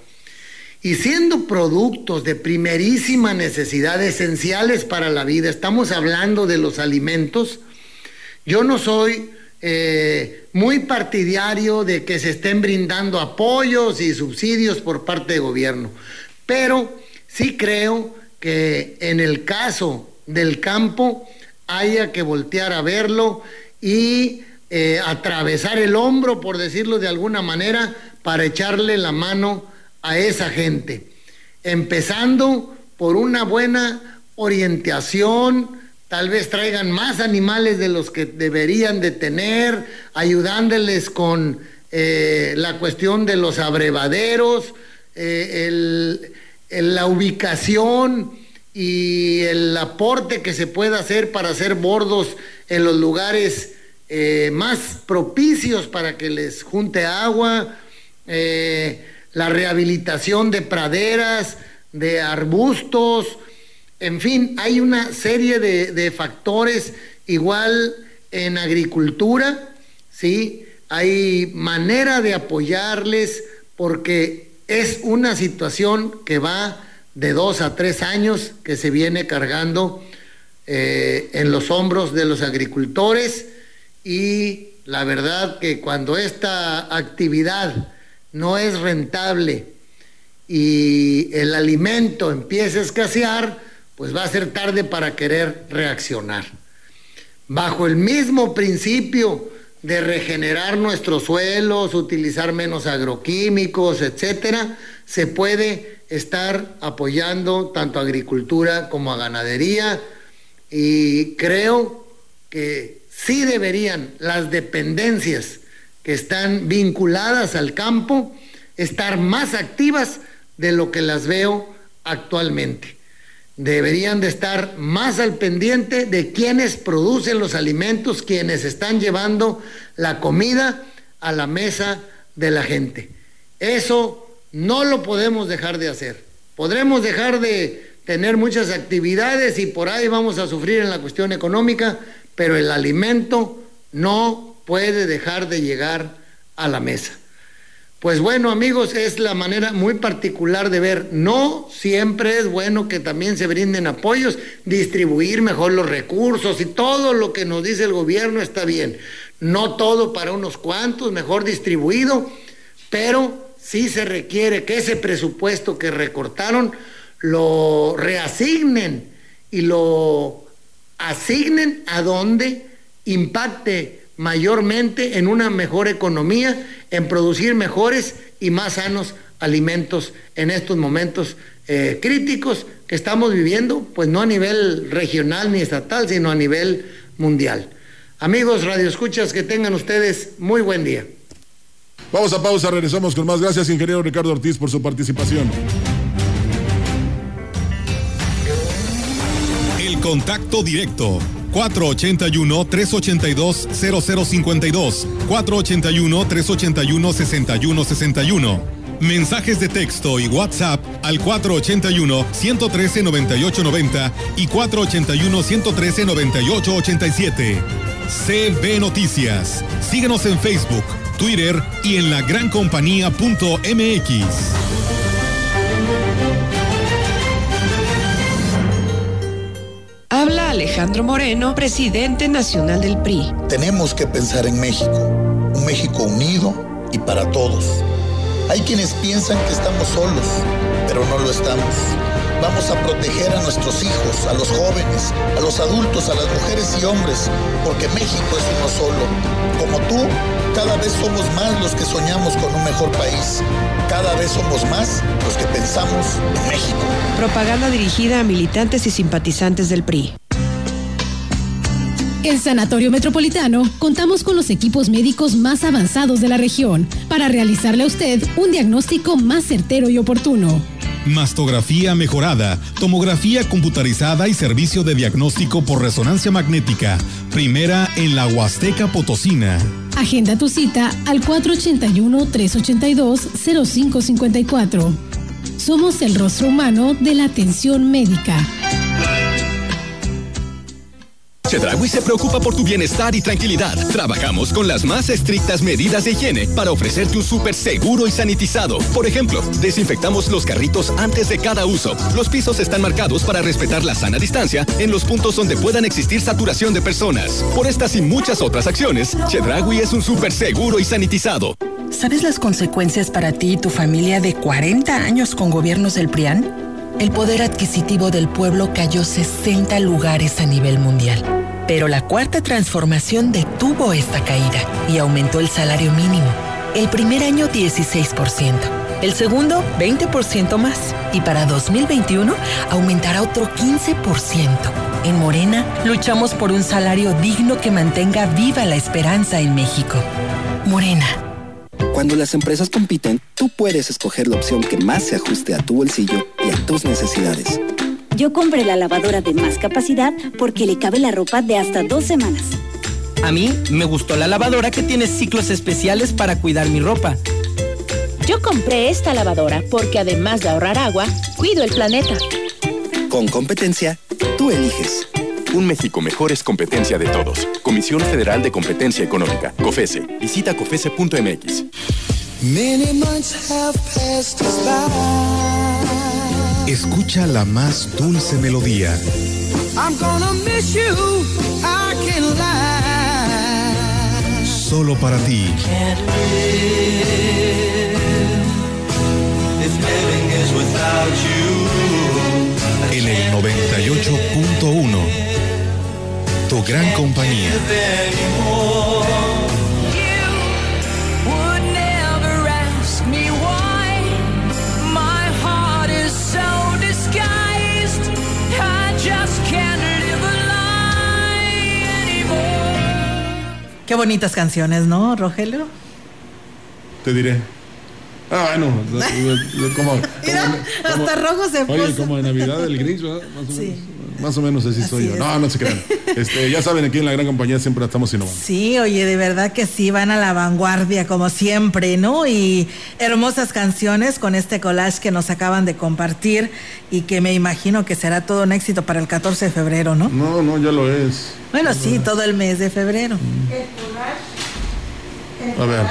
Y siendo productos de primerísima necesidad, esenciales para la vida, estamos hablando de los alimentos, yo no soy eh, muy partidario de que se estén brindando apoyos y subsidios por parte de gobierno, pero sí creo que en el caso del campo haya que voltear a verlo y eh, atravesar el hombro, por decirlo de alguna manera, para echarle la mano a esa gente, empezando por una buena orientación, tal vez traigan más animales de los que deberían de tener, ayudándoles con eh, la cuestión de los abrevaderos, eh, la ubicación y el aporte que se pueda hacer para hacer bordos en los lugares eh, más propicios para que les junte agua, la rehabilitación de praderas, de arbustos, en fin, hay una serie de, factores igual en agricultura, ¿sí? Hay manera de apoyarles porque es una situación que va de dos a tres años que se viene cargando eh, en los hombros de los agricultores y la verdad que cuando esta actividad no es rentable y el alimento empieza a escasear, pues va a ser tarde para querer reaccionar. Bajo el mismo principio de regenerar nuestros suelos, utilizar menos agroquímicos, etcétera, se puede estar apoyando tanto a agricultura como a ganadería y creo que sí deberían las dependencias que están vinculadas al campo estar más activas de lo que las veo actualmente. Deberían de estar más al pendiente de quienes producen los alimentos, quienes están llevando la comida a la mesa de la gente. Eso no lo podemos dejar de hacer. Podremos dejar de tener muchas actividades y por ahí vamos a sufrir en la cuestión económica, pero el alimento no puede dejar de llegar a la mesa. Pues bueno, amigos, es la manera muy particular de ver. No siempre es bueno que también se brinden apoyos, distribuir mejor los recursos y todo lo que nos dice el gobierno está bien. No todo para unos cuantos, mejor distribuido, pero sí se requiere que ese presupuesto que recortaron lo reasignen y lo asignen a donde impacte mayormente en una mejor economía, en producir mejores y más sanos alimentos en estos momentos eh, críticos que estamos viviendo, pues no a nivel regional ni estatal, sino a nivel mundial. Amigos Radio Escuchas, que tengan ustedes muy buen día. Vamos a pausa, regresamos con más. Gracias, ingeniero Ricardo Ortiz, por su participación. El contacto directo 481-382-0052, 481-381-6161. Mensajes de texto y WhatsApp al 481-113-9890 y 481-113-9887. CB Noticias. Síguenos en Facebook, Twitter y en la lagrancompañía.mx. Habla Alejandro Moreno, presidente nacional del PRI. Tenemos que pensar en México, un México unido y para todos. Hay quienes piensan que estamos solos, pero no lo estamos. Vamos a proteger a nuestros hijos, a los jóvenes, a los adultos, a las mujeres y hombres, porque México es uno solo. Como tú, cada vez somos más los que soñamos con un mejor país. Cada vez somos más los que pensamos en México. Propaganda dirigida a militantes y simpatizantes del PRI. En Sanatorio Metropolitano contamos con los equipos médicos más avanzados de la región para realizarle a usted un diagnóstico más certero y oportuno mastografía mejorada, tomografía computarizada y servicio de diagnóstico por resonancia magnética. Primera en la Huasteca Potosina. Agenda tu cita al 481-382-0554. Somos el rostro humano de la atención médica. Chedragui se preocupa por tu bienestar y tranquilidad. Trabajamos con las más estrictas medidas de higiene para ofrecerte un súper seguro y sanitizado. Por ejemplo, desinfectamos los carritos antes de cada uso. Los pisos están marcados para respetar la sana distancia en los puntos donde puedan existir saturación de personas. Por estas y muchas otras acciones, Chedragui es un súper seguro y sanitizado. ¿Sabes las consecuencias para ti y tu familia de 40 años con gobiernos del PRIAN? El poder adquisitivo del pueblo cayó 60 lugares a nivel mundial. Pero la cuarta transformación detuvo esta caída y aumentó el salario mínimo. El primer año 16%, el segundo 20% más y para 2021 aumentará otro 15%. En Morena luchamos por un salario digno que mantenga viva la esperanza en México. Morena. Cuando las empresas compiten, tú puedes escoger la opción que más se ajuste a tu bolsillo y a tus necesidades. Yo compré la lavadora de más capacidad porque le cabe la ropa de hasta dos semanas. A mí me gustó la lavadora que tiene ciclos especiales para cuidar mi ropa. Yo compré esta lavadora porque además de ahorrar agua, cuido el planeta. Con competencia, tú eliges. Un México mejor es competencia de todos. Comisión Federal de Competencia Económica, COFESE. Visita COFESE.mx. Escucha la más dulce melodía. I'm gonna miss you, I can lie. Solo para ti. En el 98.1 tu gran compañía. Qué bonitas canciones, ¿no, Rogelio? Te diré. Ah, no, como, Mira, hasta rojo se puso. Oye, como de Navidad el gris, ¿verdad? Más o sí. Menos. Más o menos así, soy Así yo. es. No, no se crean. Este, ya saben, aquí en la gran compañía siempre estamos innovando. Sí, oye, de verdad que sí, van a la vanguardia como siempre, ¿no? Y hermosas canciones con este collage que nos acaban de compartir y que me imagino que será todo un éxito para el 14 de febrero, ¿no? No, no, ya lo es. Bueno, sí, todo el mes de febrero. A ver.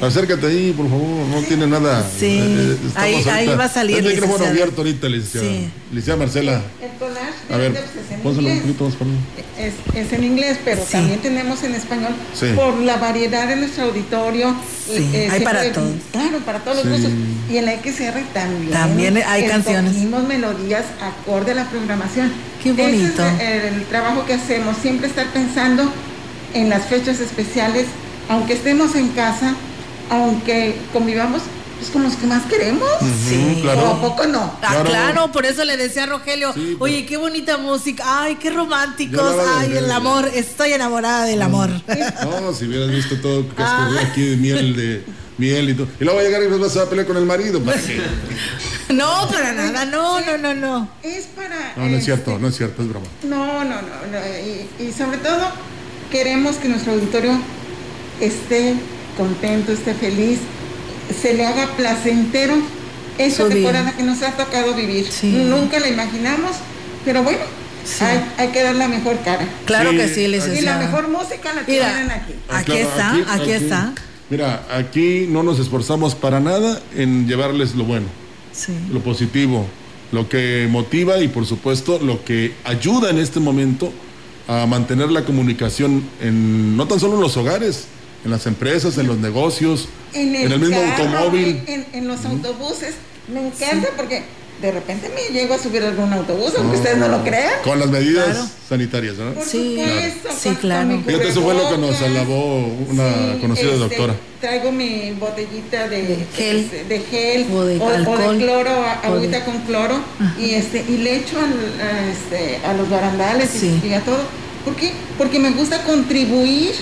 Acércate ahí, por favor. No tiene nada. Sí, Eh, estamos ahí- ahí va a salir, El micrófono licenciada. abierto ahorita, licenciada. Sí. Licenciada Marcela. El collage A ver, de pues, es en inglés. Es, es en inglés, pero Sí. también tenemos en español Sí. por la variedad de nuestro auditorio. Sí, hay para todos. Claro, para todos Sí. los gustos. Y en la XR también. También hay canciones. Melodías acorde a la programación. Qué bonito. Ese es el, el trabajo que hacemos, siempre estar pensando en las fechas especiales, aunque estemos en casa, aunque convivamos pues, con los que más queremos. Sí. ¿O a poco no? Ah, claro. por eso le decía a Rogelio, oye, qué bonita música, ay, qué románticos, ay, de- el amor, estoy enamorada del amor. No, si hubieras visto todo que Ah. aquí de miel, de miel y todo. Y luego va a llegar y nos vas a pelear con el marido. ¿para qué? No, para nada, no, no, no, no. Es para... No, no es este, cierto, no es cierto, es broma. No, no, no, no, Y, y sobre todo queremos que nuestro auditorio esté contento, esté feliz, se le haga placentero día. temporada que nos ha tocado vivir. Nunca la imaginamos, pero bueno, hay, hay que dar la mejor cara. Claro que sí, Y la mejor música la tienen aquí. Aquí Claro, está, aquí, está. Mira, aquí no nos esforzamos para nada en llevarles lo bueno, Sí. lo positivo, lo que motiva y por supuesto lo que ayuda en este momento a mantener la comunicación en no tan solo en los hogares, en las empresas, en los negocios, En el, mismo carro, automóvil. En, en los autobuses. Me encanta porque de repente me llego a subir a algún autobús, aunque No, ustedes no lo crean. Con las medidas Claro. sanitarias, ¿no? Por Sí, supuesto, sí, claro. Fíjate, eso fue lo que nos alabó una Sí, conocida este, doctora. Traigo mi botellita de gel. este, de, gel O de o, o alcohol. de cloro, O de- agüita con cloro y este y le echo al- a, este, a los barandales y- Sí. y, a todo. ¿Por qué? Porque me gusta contribuir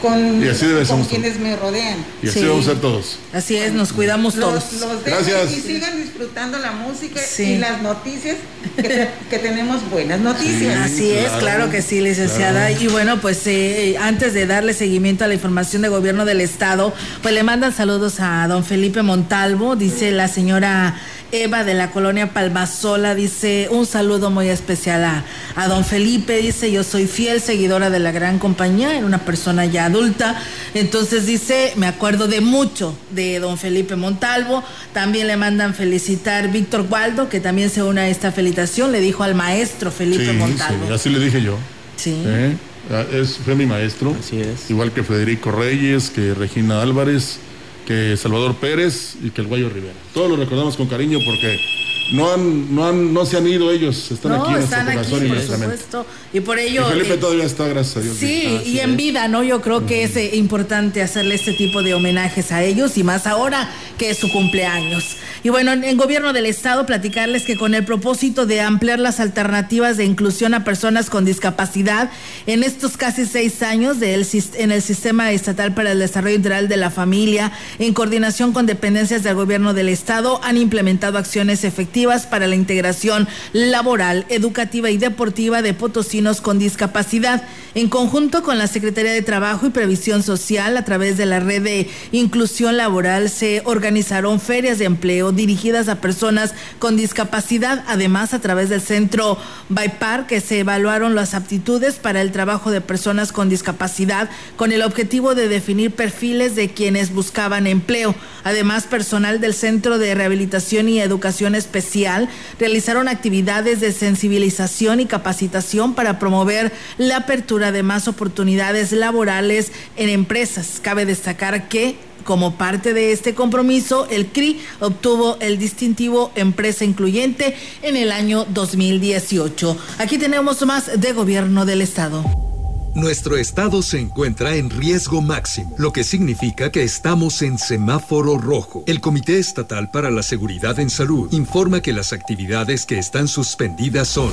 con, Y así debe ser con quienes me rodean. Y así Sí. vamos a ser todos. Así es, nos cuidamos Los, todos. los dejo Gracias. y sigan disfrutando la música Sí. y las noticias, que tenemos buenas noticias. Así es, claro que sí, licenciada. Y bueno, pues eh, antes de darle seguimiento a la información de gobierno del estado, pues le mandan saludos a don Felipe Montalvo, dice la señora Eva de la colonia Palmasola, dice un saludo muy especial a, a don Felipe, dice yo soy fiel seguidora de la gran compañía, era una persona ya adulta, entonces dice, me acuerdo de mucho de don Felipe Montalvo, también le mandan felicitar Víctor Waldo, que también se une a esta felicitación, le dijo al maestro Felipe Sí, Montalvo. sí, así le dije yo. Sí. ¿Eh? Ah, Es, fue mi maestro. Así es. Igual que Federico Reyes, que Regina Álvarez, que Salvador Pérez y que el Guayo Rivera. Todos los recordamos con cariño porque no han, no han, no se han ido ellos, están no, aquí en nuestro aquí, corazón y por nuestra mente. Y por Y ello. Felipe eh, todavía está, gracias a Dios. Sí, y en vida, ¿no? Yo creo que es importante hacerle este tipo de homenajes a ellos y más ahora que es su cumpleaños. Y bueno, en, gobierno del estado platicarles que con el propósito de ampliar las alternativas de inclusión a personas con discapacidad en estos casi seis años en el sistema estatal para el desarrollo integral de la familia, en coordinación con dependencias del gobierno del estado, han implementado acciones efectivas para la integración laboral, educativa y deportiva de potosinos con discapacidad. En conjunto con la Secretaría de Trabajo y Previsión Social, a través de la red de inclusión laboral, se organizaron ferias de empleo dirigidas a personas con discapacidad. Además, a través del centro Baipar, que se evaluaron las aptitudes para el trabajo de personas con discapacidad, con el objetivo de definir perfiles de quienes buscaban empleo. Además, personal del Centro de Rehabilitación y Educación Especial realizaron actividades de sensibilización y capacitación para promover la apertura de más oportunidades laborales en empresas. Cabe destacar que como parte de este compromiso, el CRI obtuvo el distintivo Empresa Incluyente en el año 2018. Aquí tenemos más de gobierno del Estado. Nuestro estado se encuentra en riesgo máximo, lo que significa que estamos en semáforo rojo. El Comité Estatal para la Seguridad en Salud informa que las actividades que están suspendidas son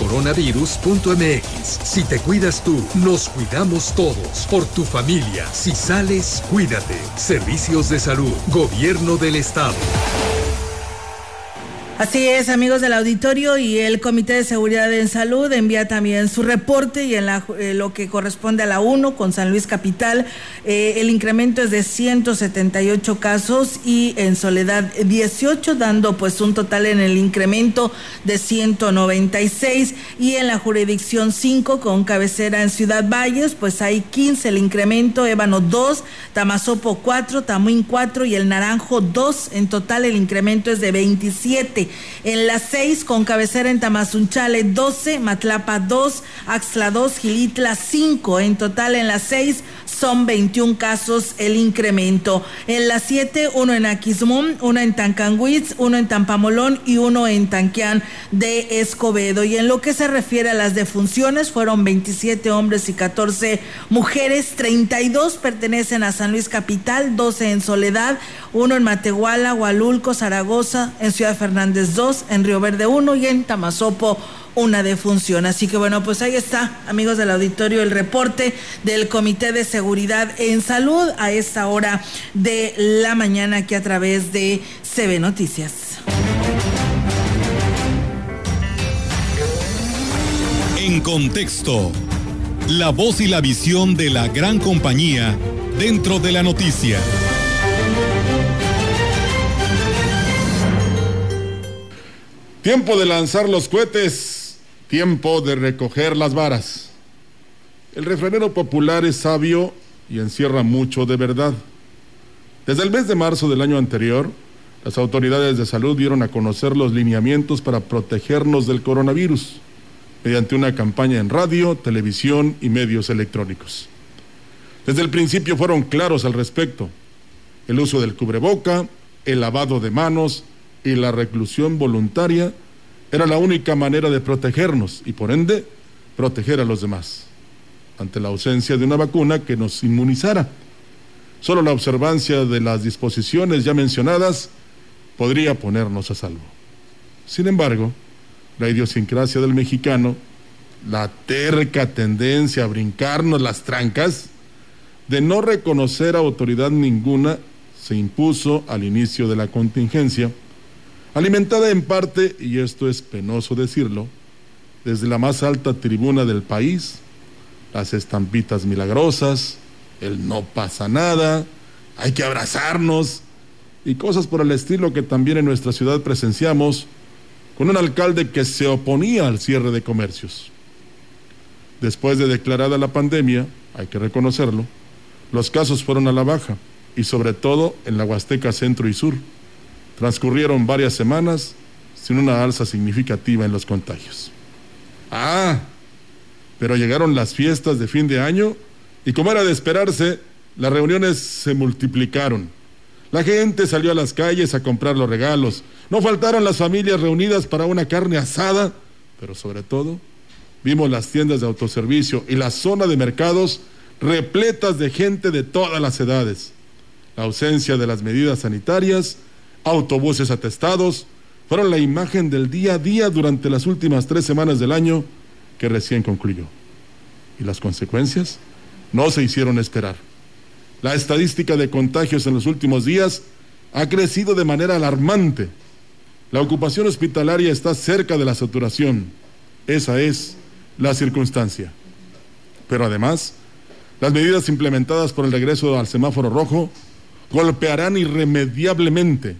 slpcoronavirus.mx. Si te cuidas tú, nos cuidamos todos. Por tu familia. Si sales, cuídate. Servicios de salud. Gobierno del Estado. Así es, amigos del auditorio, y el Comité de Seguridad en Salud envía también su reporte y en la- eh, lo que corresponde a la 1 con San Luis Capital, eh, el incremento es de 178 casos y en Soledad 18, dando pues un total en el incremento de 196 y en la jurisdicción 5 con cabecera en Ciudad Valles, pues hay 15 el incremento, Ébano 2, Tamazopo 4, Tamuín 4 y el Naranjo 2, en total el incremento es de 27. En las 6 con cabecera en Tamazunchale 12, Matlapa 2, Axla 2, Gilitla 5, en total en las 6 son 21 casos el incremento. En las 7, uno en Aquismón, uno en Tancanguitz, uno en Tampamolón y uno en Tanquián de Escobedo. Y en lo que se refiere a las defunciones, fueron 27 hombres y 14 mujeres, 32 pertenecen a San Luis Capital, 12 en Soledad, uno en Matehuala, Hualulco, Zaragoza, en Ciudad Fernández 2, en Río Verde 1 y en Tamazopo una defunción. Así que bueno, pues ahí está, amigos del auditorio, el reporte del Comité de Seguridad en Salud a esta hora de la mañana aquí a través de CB Noticias. En contexto, la voz y la visión de la gran compañía dentro de la noticia. Tiempo de lanzar los cohetes, tiempo de recoger las varas. El refranero popular es sabio y encierra mucho de verdad. Desde el mes de marzo del año anterior, las autoridades de salud dieron a conocer los lineamientos para protegernos del coronavirus mediante una campaña en radio, televisión y medios electrónicos. Desde el principio fueron claros al respecto. El uso del cubreboca, el lavado de manos y la reclusión voluntaria era la única manera de protegernos y por ende proteger a los demás ante la ausencia de una vacuna que nos inmunizara. Solo la observancia de las disposiciones ya mencionadas podría ponernos a salvo. Sin embargo, la idiosincrasia del mexicano, la terca tendencia a brincarnos las trancas, de no reconocer autoridad ninguna, se impuso al inicio de la contingencia, alimentada en parte, y esto es penoso decirlo, desde la más alta tribuna del país, las estampitas milagrosas, el no pasa nada, hay que abrazarnos y cosas por el estilo que también en nuestra ciudad presenciamos con un alcalde que se oponía al cierre de comercios. Después de declarada la pandemia, hay que reconocerlo, los casos fueron a la baja y sobre todo en la Huasteca Centro y Sur. Transcurrieron varias semanas sin una alza significativa en los contagios. Ah, pero llegaron las fiestas de fin de año y como era de esperarse, las reuniones se multiplicaron. La gente salió a las calles a comprar los regalos. No faltaron las familias reunidas para una carne asada, pero sobre todo vimos las tiendas de autoservicio y la zona de mercados repletas de gente de todas las edades. La ausencia de las medidas sanitarias, autobuses atestados, fueron la imagen del día a día durante las últimas tres semanas del año que recién concluyó. ¿Y las consecuencias? No se hicieron esperar. La estadística de contagios en los últimos días ha crecido de manera alarmante. La ocupación hospitalaria está cerca de la saturación. Esa es la circunstancia. Pero además, las medidas implementadas por el regreso al semáforo rojo golpearán irremediablemente.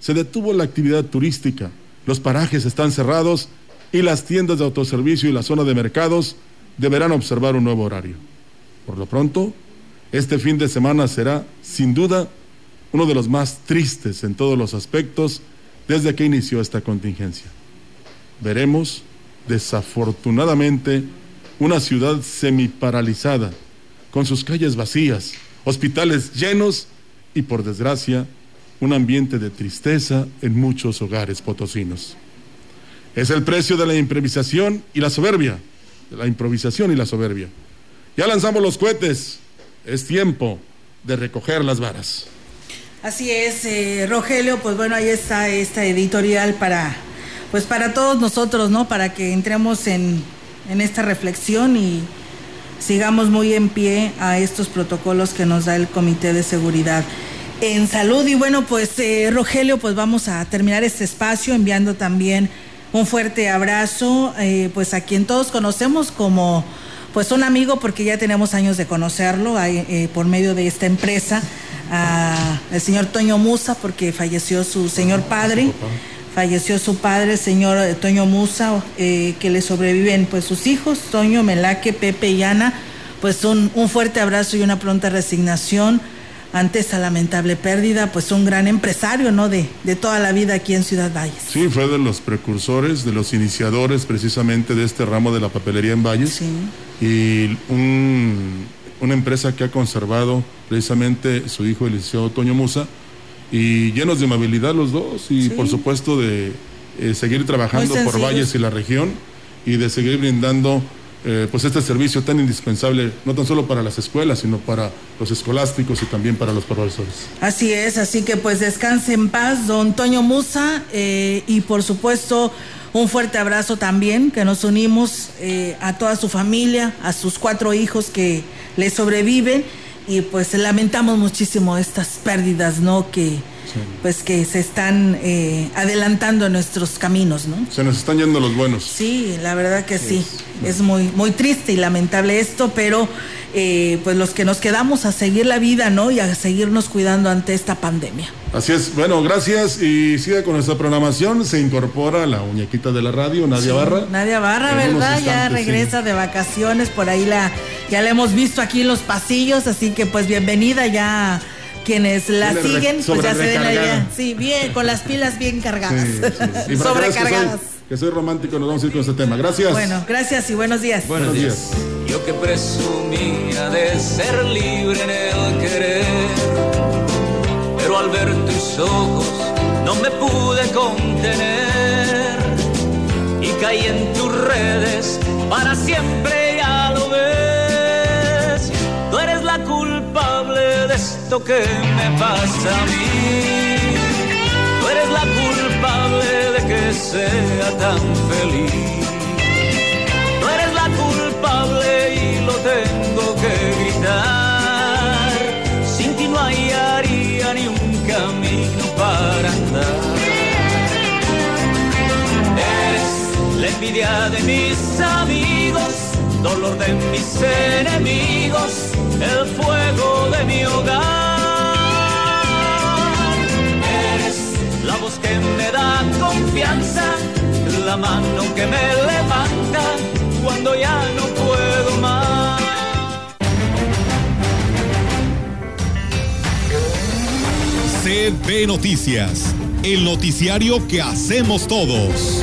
Se detuvo la actividad turística, los parajes están cerrados y las tiendas de autoservicio y la zona de mercados deberán observar un nuevo horario. Por lo pronto, este fin de semana será, sin duda, uno de los más tristes en todos los aspectos desde que inició esta contingencia. Veremos, desafortunadamente, una ciudad semiparalizada, con sus calles vacías, hospitales llenos y, por desgracia, un ambiente de tristeza en muchos hogares potosinos. Es el precio de la improvisación y la soberbia, de la improvisación y la soberbia. Ya lanzamos los cohetes, es tiempo de recoger las varas. Así es, eh, Rogelio, pues bueno, ahí está esta editorial para, pues para todos nosotros, ¿no? Para que entremos en, en esta reflexión y sigamos muy en pie a estos protocolos que nos da el Comité de Seguridad en Salud. Y bueno, pues eh, Rogelio, pues vamos a terminar este espacio enviando también un fuerte abrazo, eh, pues a quien todos conocemos como pues un amigo porque ya tenemos años de conocerlo eh, por medio de esta empresa, al señor Toño Musa porque falleció su señor padre. Falleció su padre, señor eh, Toño Musa, que le sobreviven pues sus hijos, Toño, Melaque, Pepe y Ana. Pues un, un fuerte abrazo y una pronta resignación ante esta lamentable pérdida, pues un gran empresario, ¿no? De, de toda la vida aquí en Ciudad Valles. Sí, fue de los precursores, de los iniciadores precisamente de este ramo de la papelería en Valles. Sí. Y un, una empresa que ha conservado precisamente su hijo, el licenciado Toño Musa, y llenos de amabilidad los dos, y Sí. por supuesto de eh, seguir trabajando por. Valles y la región, y de seguir brindando eh, pues este servicio tan indispensable, no tan solo para las escuelas, sino para los escolásticos y también para los profesores. Así es, así que pues descanse en paz, don Toño Musa, eh, y por supuesto un fuerte abrazo también, que nos unimos eh, a toda su familia, a sus cuatro hijos que le sobreviven, y pues lamentamos muchísimo estas pérdidas, ¿no? Que pues que se están eh, adelantando nuestros caminos, ¿no? Se nos están yendo los buenos. Sí, la verdad que sí. Es muy, muy triste y lamentable esto, pero eh, pues los que nos quedamos a seguir la vida, ¿no? Y a seguirnos cuidando ante esta pandemia. Así es, bueno, gracias y siga con nuestra programación. Se incorpora la muñequita de la radio, Nadia Sí, Barra. Nadia Barra, ¿verdad? ya sí. regresa de vacaciones, por ahí la, ya la hemos visto aquí en los pasillos, así que pues bienvenida ya quienes la siguen, pues ya se den la recargada. idea. Sí, bien, con las pilas bien cargadas, Sí, sí. Para que soy- sobrecargadas. Que soy, romántico, nos vamos a ir con este tema. Gracias. Bueno, gracias y buenos días. Buenos días. Yo que presumía de ser libre en el querer, pero al ver tus ojos no me pude contener y caí en tus redes para siempre ya lo ves. Tú eres la culpable esto que me pasa a mí. Tú eres la culpable de que sea tan feliz. Tú eres la culpable y lo tengo que gritar. Sin ti no hallaría ni un camino para andar. Eres la envidia de mis dolor de mis enemigos, el fuego de mi hogar. Eres la voz que me da confianza, la mano que me levanta cuando ya no puedo más. CB Noticias, el noticiario que hacemos todos.